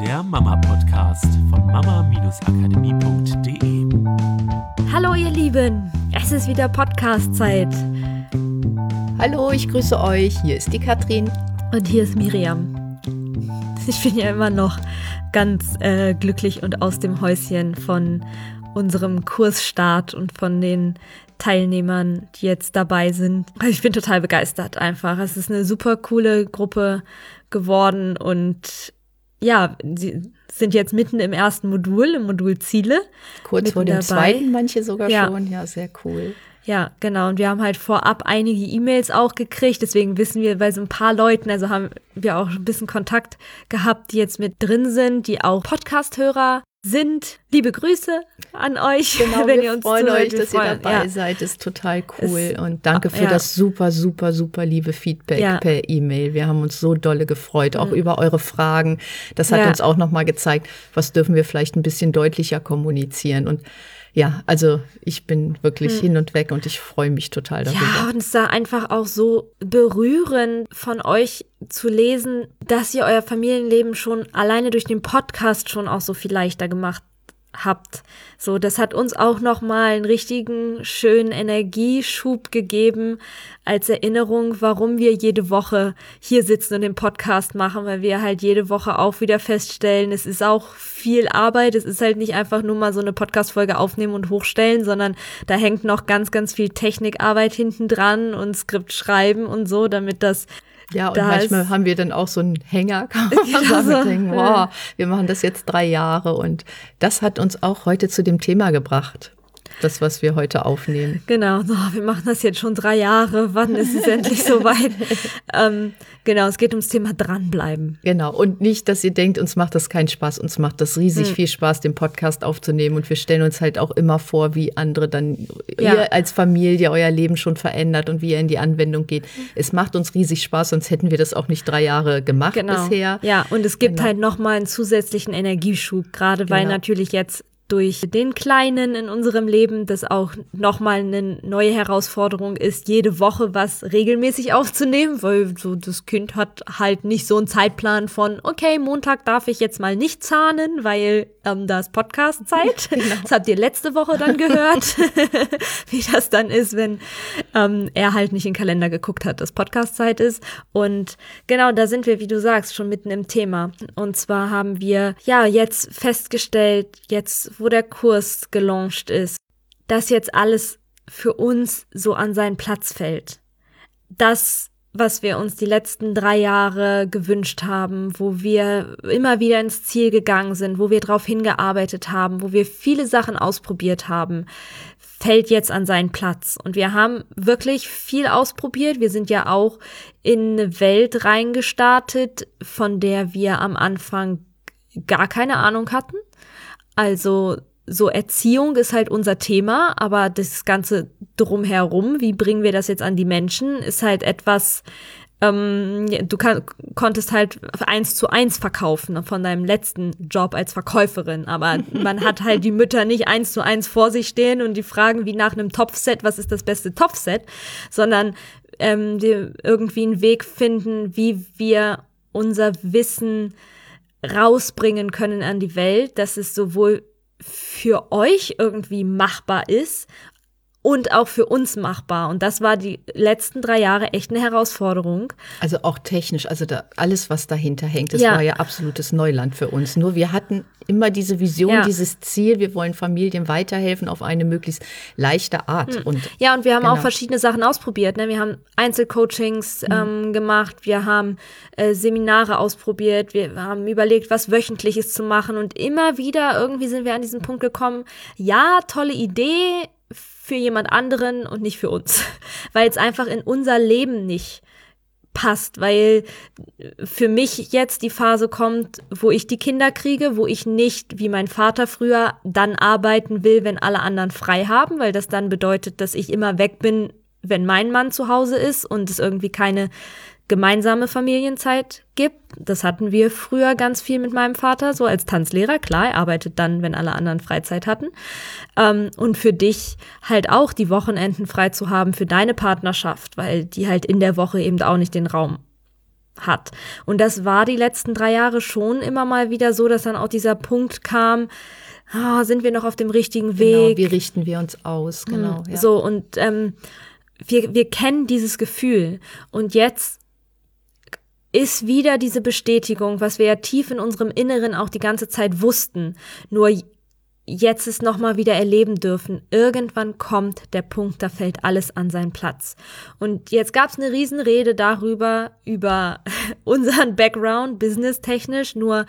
der Mama-Podcast von mama-akademie.de. Hallo ihr Lieben, es ist wieder Podcast-Zeit. Hallo, ich grüße euch. Hier ist die Katrin. Und hier ist Miriam. Ich bin ja immer noch ganz äh, glücklich und aus dem Häuschen von unserem Kursstart und von den Teilnehmern, die jetzt dabei sind. Also ich bin total begeistert einfach. Es ist eine super coole Gruppe geworden und ja, sie sind jetzt mitten im ersten Modul, im Modul Ziele. Kurz vor dem dabei. zweiten, manche sogar ja. schon. Ja, sehr cool. Ja, genau. Und wir haben halt vorab einige E-Mails auch gekriegt. Deswegen wissen wir bei so ein paar Leuten, also haben wir auch ein bisschen Kontakt gehabt, die jetzt mit drin sind, die auch Podcast-Hörer sind. Liebe Grüße an euch, genau, wenn ihr uns freuen euch, dass freuen. ihr dabei ja. seid. Ist total cool es, und danke für ja. das super, super, super liebe Feedback ja. per E-Mail. Wir haben uns so dolle gefreut, auch mhm. über eure Fragen. Das hat uns auch noch mal gezeigt, was dürfen wir vielleicht ein bisschen deutlicher kommunizieren und ja, also ich bin wirklich hm. hin und weg und ich freue mich total darüber. Ja, und es war einfach auch so berührend von euch zu lesen, dass ihr euer Familienleben schon alleine durch den Podcast schon auch so viel leichter gemacht habt. So, das hat uns auch noch mal einen richtigen schönen Energieschub gegeben als Erinnerung, warum wir jede Woche hier sitzen und den Podcast machen, weil wir halt jede Woche auch wieder feststellen, es ist auch viel Arbeit, es ist halt nicht einfach nur mal so eine Podcast Folge aufnehmen und hochstellen, sondern da hängt noch ganz ganz viel Technikarbeit hinten dran und Skript schreiben und so, damit das ja, und manchmal haben wir dann auch so einen Hänger, kann man ja, so, denken, wow, wir machen das jetzt drei Jahre. Und das hat uns auch heute zu dem Thema gebracht das, was wir heute aufnehmen. Genau, so, wir machen das jetzt schon drei Jahre. Wann ist es endlich soweit? ähm, genau, es geht ums Thema dranbleiben. Genau, und nicht, dass ihr denkt, uns macht das keinen Spaß. Uns macht das riesig hm. viel Spaß, den Podcast aufzunehmen. Und wir stellen uns halt auch immer vor, wie andere dann, ja. ihr als Familie euer Leben schon verändert und wie ihr in die Anwendung geht. Es macht uns riesig Spaß, sonst hätten wir das auch nicht drei Jahre gemacht genau. bisher. Ja, und es gibt genau. halt nochmal einen zusätzlichen Energieschub, gerade weil genau. natürlich jetzt durch den Kleinen in unserem Leben, das auch nochmal eine neue Herausforderung ist, jede Woche was regelmäßig aufzunehmen, weil so das Kind hat halt nicht so einen Zeitplan von, okay, Montag darf ich jetzt mal nicht zahnen, weil ähm, da ist Podcast-Zeit. Genau. Das habt ihr letzte Woche dann gehört, wie das dann ist, wenn ähm, er halt nicht in den Kalender geguckt hat, dass Podcast-Zeit ist. Und genau, da sind wir, wie du sagst, schon mitten im Thema. Und zwar haben wir ja jetzt festgestellt, jetzt wo der Kurs gelauncht ist, dass jetzt alles für uns so an seinen Platz fällt. Das, was wir uns die letzten drei Jahre gewünscht haben, wo wir immer wieder ins Ziel gegangen sind, wo wir darauf hingearbeitet haben, wo wir viele Sachen ausprobiert haben, fällt jetzt an seinen Platz. Und wir haben wirklich viel ausprobiert. Wir sind ja auch in eine Welt reingestartet, von der wir am Anfang gar keine Ahnung hatten. Also so Erziehung ist halt unser Thema, aber das Ganze drumherum, wie bringen wir das jetzt an die Menschen, ist halt etwas, ähm, du kann, konntest halt eins zu eins verkaufen von deinem letzten Job als Verkäuferin, aber man hat halt die Mütter nicht eins zu eins vor sich stehen und die fragen wie nach einem Topfset, was ist das beste Topfset, sondern ähm, die irgendwie einen Weg finden, wie wir unser Wissen rausbringen können an die Welt, dass es sowohl für euch irgendwie machbar ist und auch für uns machbar. Und das war die letzten drei Jahre echt eine Herausforderung. Also auch technisch, also da, alles, was dahinter hängt, das ja. war ja absolutes Neuland für uns. Nur wir hatten immer diese Vision, ja. dieses Ziel, wir wollen Familien weiterhelfen auf eine möglichst leichte Art. Hm. Und, ja, und wir haben genau. auch verschiedene Sachen ausprobiert. Ne? Wir haben Einzelcoachings hm. ähm, gemacht, wir haben äh, Seminare ausprobiert, wir haben überlegt, was wöchentliches zu machen. Und immer wieder irgendwie sind wir an diesen Punkt gekommen, ja, tolle Idee, für jemand anderen und nicht für uns, weil es einfach in unser Leben nicht passt, weil für mich jetzt die Phase kommt, wo ich die Kinder kriege, wo ich nicht wie mein Vater früher dann arbeiten will, wenn alle anderen frei haben, weil das dann bedeutet, dass ich immer weg bin, wenn mein Mann zu Hause ist und es irgendwie keine gemeinsame Familienzeit gibt. Das hatten wir früher ganz viel mit meinem Vater, so als Tanzlehrer. Klar, er arbeitet dann, wenn alle anderen Freizeit hatten. Ähm, und für dich halt auch die Wochenenden frei zu haben für deine Partnerschaft, weil die halt in der Woche eben auch nicht den Raum hat. Und das war die letzten drei Jahre schon immer mal wieder so, dass dann auch dieser Punkt kam, ah, sind wir noch auf dem richtigen Weg? Genau, wie richten wir uns aus? Hm, genau. Ja. So, und ähm, wir, wir kennen dieses Gefühl. Und jetzt ist wieder diese Bestätigung, was wir ja tief in unserem Inneren auch die ganze Zeit wussten. Nur jetzt es nochmal wieder erleben dürfen. Irgendwann kommt der Punkt, da fällt alles an seinen Platz. Und jetzt gab es eine Riesenrede darüber, über unseren Background, businesstechnisch. Nur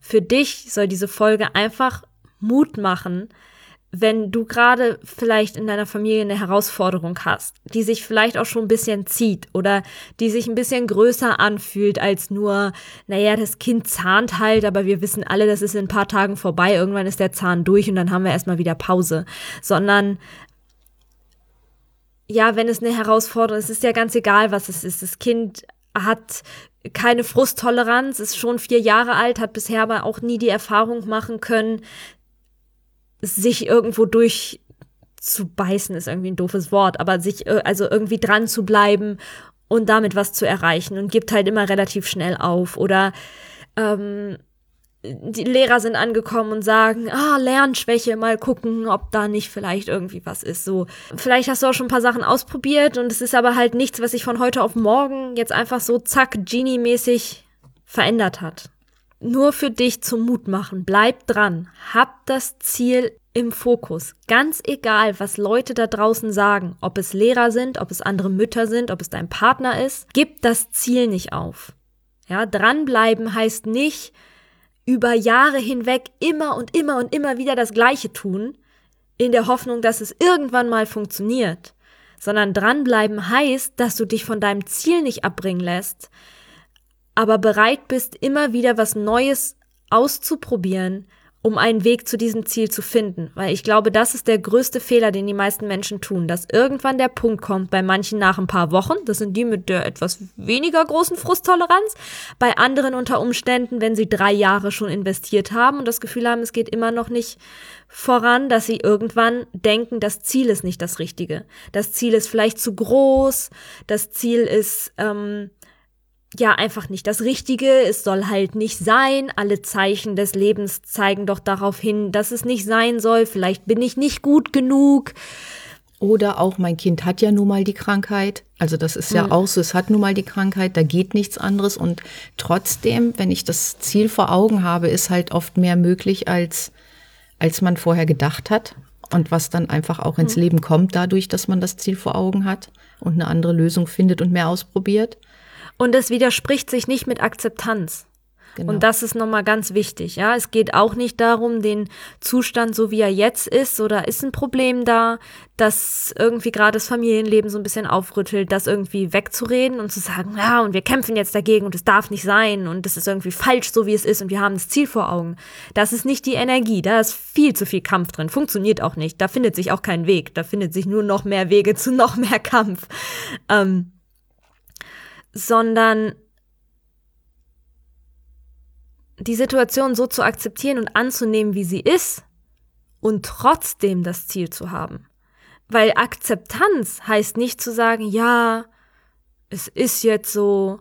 für dich soll diese Folge einfach Mut machen, wenn du gerade vielleicht in deiner Familie eine Herausforderung hast, die sich vielleicht auch schon ein bisschen zieht oder die sich ein bisschen größer anfühlt als nur, naja, das Kind zahnt halt, aber wir wissen alle, das ist in ein paar Tagen vorbei, irgendwann ist der Zahn durch und dann haben wir erstmal wieder Pause, sondern ja, wenn es eine Herausforderung ist, ist ja ganz egal, was es ist. Das Kind hat keine Frusttoleranz, ist schon vier Jahre alt, hat bisher aber auch nie die Erfahrung machen können, sich irgendwo durch zu beißen ist irgendwie ein doofes Wort, aber sich äh, also irgendwie dran zu bleiben und damit was zu erreichen und gibt halt immer relativ schnell auf oder ähm, die Lehrer sind angekommen und sagen, ah, Lernschwäche, mal gucken, ob da nicht vielleicht irgendwie was ist. So, vielleicht hast du auch schon ein paar Sachen ausprobiert und es ist aber halt nichts, was sich von heute auf morgen jetzt einfach so zack, Genie-mäßig verändert hat nur für dich zum Mut machen. Bleib dran. Hab das Ziel im Fokus. Ganz egal, was Leute da draußen sagen, ob es Lehrer sind, ob es andere Mütter sind, ob es dein Partner ist, gib das Ziel nicht auf. Ja, dranbleiben heißt nicht über Jahre hinweg immer und immer und immer wieder das Gleiche tun, in der Hoffnung, dass es irgendwann mal funktioniert, sondern dranbleiben heißt, dass du dich von deinem Ziel nicht abbringen lässt, aber bereit bist, immer wieder was Neues auszuprobieren, um einen Weg zu diesem Ziel zu finden. Weil ich glaube, das ist der größte Fehler, den die meisten Menschen tun, dass irgendwann der Punkt kommt, bei manchen nach ein paar Wochen, das sind die mit der etwas weniger großen Frusttoleranz, bei anderen unter Umständen, wenn sie drei Jahre schon investiert haben und das Gefühl haben, es geht immer noch nicht voran, dass sie irgendwann denken, das Ziel ist nicht das Richtige. Das Ziel ist vielleicht zu groß, das Ziel ist, ähm, ja einfach nicht das Richtige, es soll halt nicht sein, alle Zeichen des Lebens zeigen doch darauf hin, dass es nicht sein soll, vielleicht bin ich nicht gut genug. Oder auch mein Kind hat ja nun mal die Krankheit. Also das ist ja mhm. auch so, es hat nun mal die Krankheit, da geht nichts anderes. Und trotzdem, wenn ich das Ziel vor Augen habe, ist halt oft mehr möglich, als, als man vorher gedacht hat. Und was dann einfach auch ins mhm. Leben kommt, dadurch, dass man das Ziel vor Augen hat und eine andere Lösung findet und mehr ausprobiert. Und es widerspricht sich nicht mit Akzeptanz. Genau. Und das ist nochmal ganz wichtig. Ja, es geht auch nicht darum, den Zustand, so wie er jetzt ist, oder ist ein Problem da, das irgendwie gerade das Familienleben so ein bisschen aufrüttelt, das irgendwie wegzureden und zu sagen, ja, und wir kämpfen jetzt dagegen und es darf nicht sein und es ist irgendwie falsch, so wie es ist und wir haben das Ziel vor Augen. Das ist nicht die Energie, da ist viel zu viel Kampf drin, funktioniert auch nicht. Da findet sich auch kein Weg, da findet sich nur noch mehr Wege zu noch mehr Kampf. Ähm, sondern die Situation so zu akzeptieren und anzunehmen, wie sie ist und trotzdem das Ziel zu haben. Weil Akzeptanz heißt nicht zu sagen, ja, es ist jetzt so,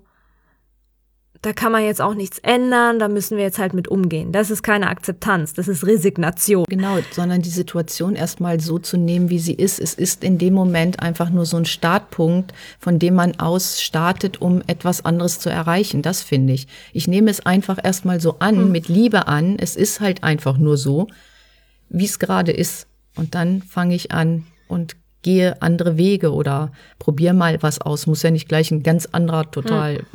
da kann man jetzt auch nichts ändern, da müssen wir jetzt halt mit umgehen. Das ist keine Akzeptanz, das ist Resignation. Genau, sondern die Situation erstmal so zu nehmen, wie sie ist. Es ist in dem Moment einfach nur so ein Startpunkt, von dem man aus startet, um etwas anderes zu erreichen. Das finde ich. Ich nehme es einfach erstmal so an, hm. mit Liebe an. Es ist halt einfach nur so, wie es gerade ist. Und dann fange ich an und gehe andere Wege oder probiere mal was aus. Muss ja nicht gleich ein ganz anderer, total hm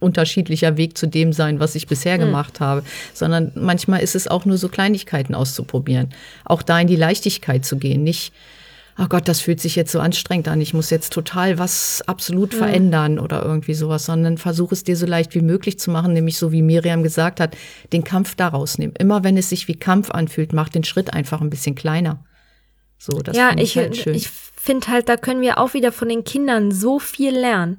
unterschiedlicher Weg zu dem sein, was ich bisher mhm. gemacht habe, sondern manchmal ist es auch nur so Kleinigkeiten auszuprobieren. Auch da in die Leichtigkeit zu gehen, nicht, oh Gott, das fühlt sich jetzt so anstrengend an, ich muss jetzt total was absolut mhm. verändern oder irgendwie sowas, sondern versuch es dir so leicht wie möglich zu machen, nämlich so wie Miriam gesagt hat, den Kampf daraus nehmen. Immer wenn es sich wie Kampf anfühlt, mach den Schritt einfach ein bisschen kleiner. So, das ja, ich, ich, halt schön. ich finde halt, da können wir auch wieder von den Kindern so viel lernen.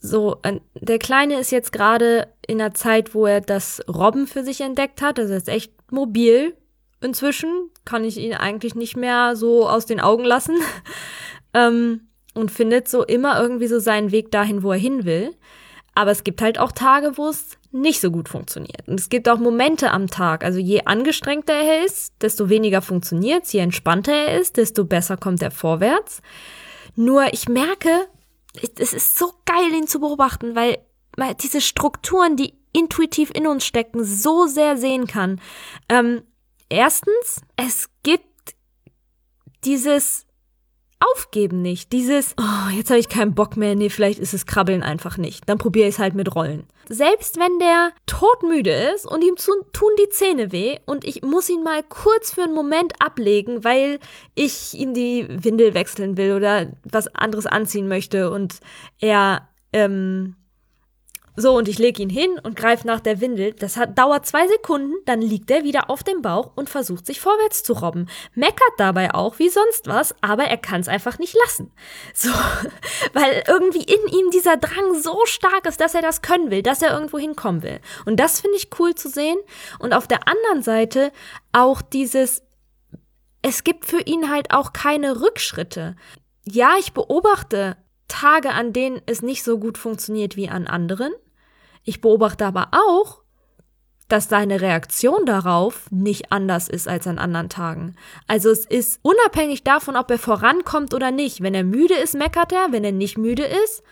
So, der Kleine ist jetzt gerade in einer Zeit, wo er das Robben für sich entdeckt hat. Das ist echt mobil. Inzwischen kann ich ihn eigentlich nicht mehr so aus den Augen lassen. ähm, und findet so immer irgendwie so seinen Weg dahin, wo er hin will. Aber es gibt halt auch Tage, wo es nicht so gut funktioniert. Und es gibt auch Momente am Tag. Also je angestrengter er ist, desto weniger funktioniert. Je entspannter er ist, desto besser kommt er vorwärts. Nur ich merke, es ist so geil, ihn zu beobachten, weil diese Strukturen, die intuitiv in uns stecken, so sehr sehen kann. Ähm, erstens, es gibt dieses Aufgeben nicht. Dieses, oh, jetzt habe ich keinen Bock mehr, nee, vielleicht ist es Krabbeln einfach nicht. Dann probiere ich es halt mit Rollen. Selbst wenn der todmüde ist und ihm zu, tun die Zähne weh und ich muss ihn mal kurz für einen Moment ablegen, weil ich ihm die Windel wechseln will oder was anderes anziehen möchte und er ähm, so, und ich lege ihn hin und greife nach der Windel. Das hat, dauert zwei Sekunden, dann liegt er wieder auf dem Bauch und versucht sich vorwärts zu robben. Meckert dabei auch wie sonst was, aber er kann es einfach nicht lassen. So, weil irgendwie in ihm dieser Drang so stark ist, dass er das können will, dass er irgendwo hinkommen will. Und das finde ich cool zu sehen. Und auf der anderen Seite auch dieses, es gibt für ihn halt auch keine Rückschritte. Ja, ich beobachte Tage, an denen es nicht so gut funktioniert wie an anderen. Ich beobachte aber auch, dass seine Reaktion darauf nicht anders ist als an anderen Tagen. Also es ist unabhängig davon, ob er vorankommt oder nicht. Wenn er müde ist, meckert er. Wenn er nicht müde ist,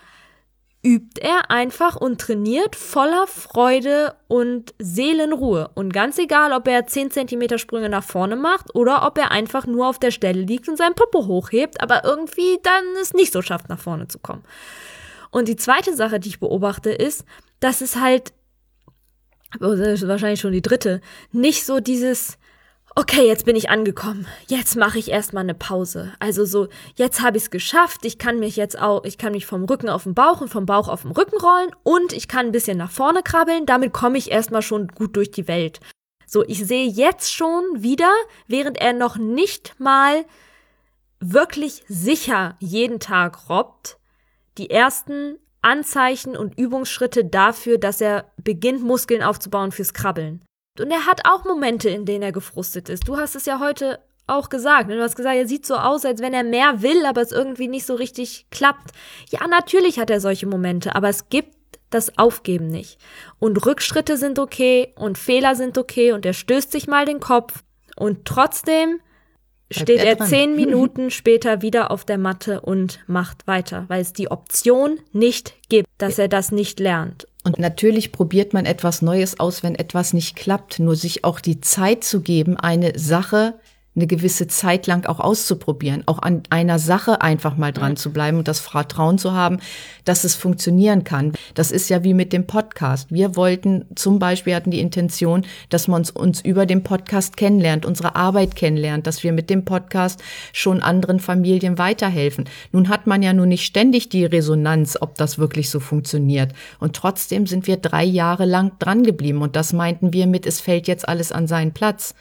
übt er einfach und trainiert voller Freude und Seelenruhe. Und ganz egal, ob er 10 cm Sprünge nach vorne macht oder ob er einfach nur auf der Stelle liegt und seinen Popo hochhebt, aber irgendwie dann es nicht so schafft, nach vorne zu kommen. Und die zweite Sache, die ich beobachte, ist, dass es halt, oh, wahrscheinlich schon die dritte, nicht so dieses, okay, jetzt bin ich angekommen. Jetzt mache ich erstmal eine Pause. Also so, jetzt habe ich es geschafft. Ich kann mich jetzt auch, ich kann mich vom Rücken auf den Bauch und vom Bauch auf den Rücken rollen und ich kann ein bisschen nach vorne krabbeln. Damit komme ich erstmal schon gut durch die Welt. So, ich sehe jetzt schon wieder, während er noch nicht mal wirklich sicher jeden Tag robbt, die ersten Anzeichen und Übungsschritte dafür, dass er beginnt, Muskeln aufzubauen fürs Krabbeln. Und er hat auch Momente, in denen er gefrustet ist. Du hast es ja heute auch gesagt. Ne? Du hast gesagt, er sieht so aus, als wenn er mehr will, aber es irgendwie nicht so richtig klappt. Ja, natürlich hat er solche Momente, aber es gibt das Aufgeben nicht. Und Rückschritte sind okay und Fehler sind okay und er stößt sich mal den Kopf und trotzdem steht er, er zehn Minuten später wieder auf der Matte und macht weiter, weil es die Option nicht gibt, dass er das nicht lernt. Und natürlich probiert man etwas Neues aus, wenn etwas nicht klappt. Nur sich auch die Zeit zu geben, eine Sache eine gewisse Zeit lang auch auszuprobieren, auch an einer Sache einfach mal dran zu bleiben und das Vertrauen zu haben, dass es funktionieren kann. Das ist ja wie mit dem Podcast. Wir wollten zum Beispiel hatten die Intention, dass man uns, uns über den Podcast kennenlernt, unsere Arbeit kennenlernt, dass wir mit dem Podcast schon anderen Familien weiterhelfen. Nun hat man ja nun nicht ständig die Resonanz, ob das wirklich so funktioniert. Und trotzdem sind wir drei Jahre lang dran geblieben und das meinten wir mit, es fällt jetzt alles an seinen Platz.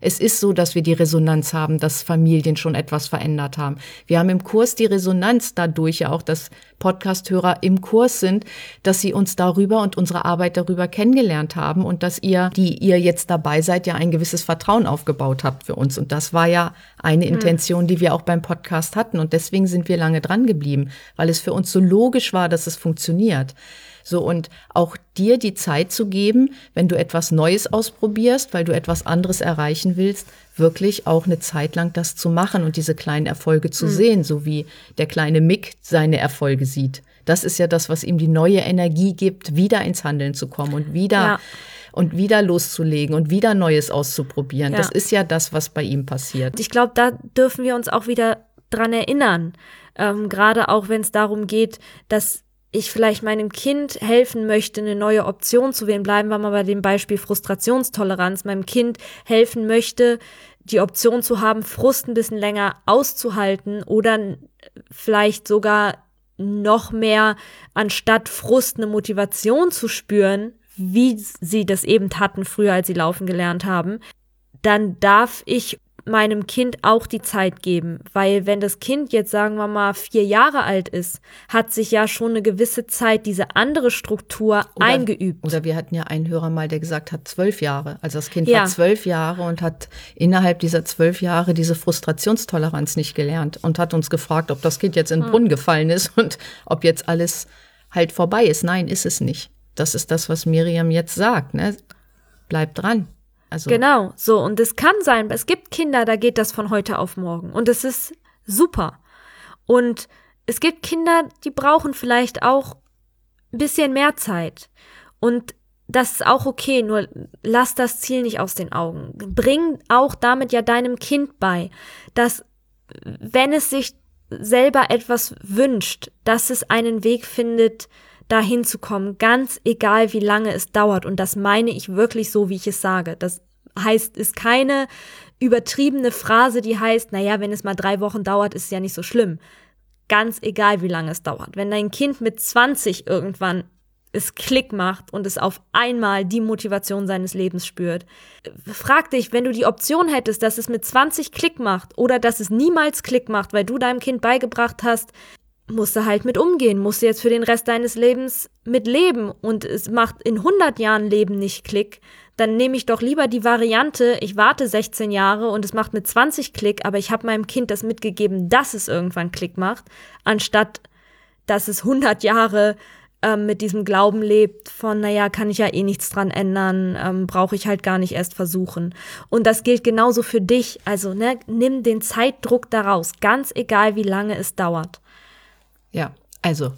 Es ist so, dass wir die Resonanz haben, dass Familien schon etwas verändert haben. Wir haben im Kurs die Resonanz dadurch ja auch, dass Podcasthörer im Kurs sind, dass sie uns darüber und unsere Arbeit darüber kennengelernt haben und dass ihr, die ihr jetzt dabei seid, ja ein gewisses Vertrauen aufgebaut habt für uns. Und das war ja eine hm. Intention, die wir auch beim Podcast hatten. Und deswegen sind wir lange dran geblieben, weil es für uns so logisch war, dass es funktioniert. So und auch dir die Zeit zu geben, wenn du etwas Neues ausprobierst, weil du etwas anderes erreichen willst, wirklich auch eine Zeit lang das zu machen und diese kleinen Erfolge zu mhm. sehen, so wie der kleine Mick seine Erfolge sieht. Das ist ja das, was ihm die neue Energie gibt, wieder ins Handeln zu kommen und wieder ja. und wieder loszulegen und wieder Neues auszuprobieren. Ja. Das ist ja das, was bei ihm passiert. Ich glaube, da dürfen wir uns auch wieder dran erinnern. Ähm, Gerade auch wenn es darum geht, dass ich vielleicht meinem Kind helfen möchte, eine neue Option zu wählen, bleiben wir mal bei dem Beispiel Frustrationstoleranz, meinem Kind helfen möchte, die Option zu haben, Frust ein bisschen länger auszuhalten oder vielleicht sogar noch mehr anstatt Frust eine Motivation zu spüren, wie sie das eben hatten früher, als sie laufen gelernt haben, dann darf ich meinem Kind auch die Zeit geben, weil wenn das Kind jetzt sagen wir mal vier Jahre alt ist, hat sich ja schon eine gewisse Zeit diese andere Struktur oder, eingeübt. Oder wir hatten ja einen Hörer mal, der gesagt hat zwölf Jahre. Also das Kind ja. war zwölf Jahre und hat innerhalb dieser zwölf Jahre diese Frustrationstoleranz nicht gelernt und hat uns gefragt, ob das Kind jetzt in den hm. Brunnen gefallen ist und ob jetzt alles halt vorbei ist. Nein, ist es nicht. Das ist das, was Miriam jetzt sagt. Ne? Bleib dran. Also genau, so. Und es kann sein, es gibt Kinder, da geht das von heute auf morgen. Und es ist super. Und es gibt Kinder, die brauchen vielleicht auch ein bisschen mehr Zeit. Und das ist auch okay, nur lass das Ziel nicht aus den Augen. Bring auch damit ja deinem Kind bei, dass wenn es sich selber etwas wünscht, dass es einen Weg findet, dahin zu kommen, ganz egal wie lange es dauert. Und das meine ich wirklich so, wie ich es sage. Das heißt, ist keine übertriebene Phrase, die heißt, naja, wenn es mal drei Wochen dauert, ist es ja nicht so schlimm. Ganz egal, wie lange es dauert. Wenn dein Kind mit 20 irgendwann es Klick macht und es auf einmal die Motivation seines Lebens spürt. Frag dich, wenn du die Option hättest, dass es mit 20 Klick macht oder dass es niemals Klick macht, weil du deinem Kind beigebracht hast, musst du halt mit umgehen, musst du jetzt für den Rest deines Lebens mit leben und es macht in 100 Jahren Leben nicht Klick, dann nehme ich doch lieber die Variante, ich warte 16 Jahre und es macht mit 20 Klick, aber ich habe meinem Kind das mitgegeben, dass es irgendwann Klick macht, anstatt dass es 100 Jahre ähm, mit diesem Glauben lebt von, naja, kann ich ja eh nichts dran ändern, ähm, brauche ich halt gar nicht erst versuchen. Und das gilt genauso für dich. Also, ne, nimm den Zeitdruck daraus, ganz egal, wie lange es dauert. Ja, also,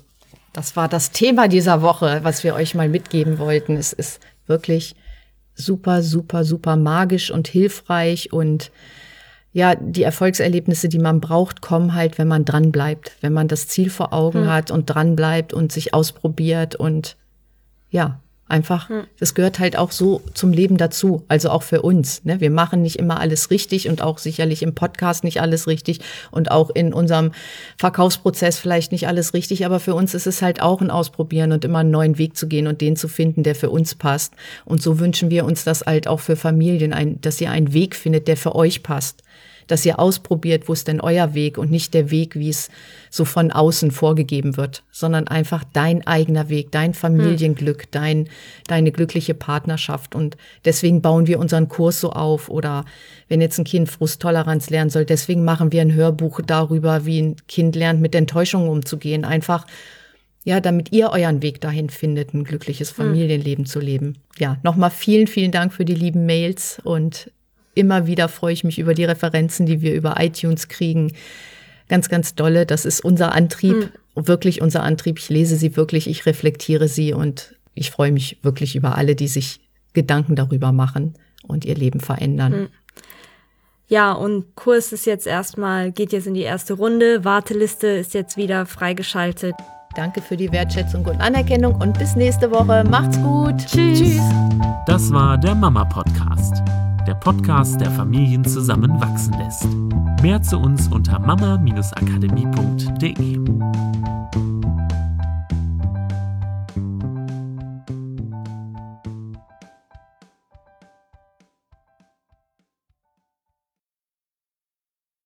das war das Thema dieser Woche, was wir euch mal mitgeben wollten. Es ist wirklich super, super, super magisch und hilfreich und ja, die Erfolgserlebnisse, die man braucht, kommen halt, wenn man dran bleibt, wenn man das Ziel vor Augen hm. hat und dran bleibt und sich ausprobiert und ja, einfach, hm. das gehört halt auch so zum Leben dazu, also auch für uns. Ne? Wir machen nicht immer alles richtig und auch sicherlich im Podcast nicht alles richtig und auch in unserem Verkaufsprozess vielleicht nicht alles richtig, aber für uns ist es halt auch ein Ausprobieren und immer einen neuen Weg zu gehen und den zu finden, der für uns passt. Und so wünschen wir uns das halt auch für Familien, ein, dass ihr einen Weg findet, der für euch passt dass ihr ausprobiert, wo ist denn euer Weg und nicht der Weg, wie es so von außen vorgegeben wird, sondern einfach dein eigener Weg, dein Familienglück, hm. dein, deine glückliche Partnerschaft. Und deswegen bauen wir unseren Kurs so auf oder wenn jetzt ein Kind Frusttoleranz lernen soll, deswegen machen wir ein Hörbuch darüber, wie ein Kind lernt, mit Enttäuschungen umzugehen. Einfach, ja, damit ihr euren Weg dahin findet, ein glückliches hm. Familienleben zu leben. Ja, nochmal vielen, vielen Dank für die lieben Mails und immer wieder freue ich mich über die Referenzen, die wir über iTunes kriegen. Ganz, ganz dolle. Das ist unser Antrieb, hm. wirklich unser Antrieb. Ich lese sie wirklich, ich reflektiere sie und ich freue mich wirklich über alle, die sich Gedanken darüber machen und ihr Leben verändern. Hm. Ja, und Kurs ist jetzt erstmal, geht jetzt in die erste Runde. Warteliste ist jetzt wieder freigeschaltet. Danke für die Wertschätzung und Anerkennung und bis nächste Woche. Macht's gut. Tschüss. Tschüss. Das war der Mama Podcast der Podcast, der Familien zusammenwachsen lässt. Mehr zu uns unter mama-akademie.de.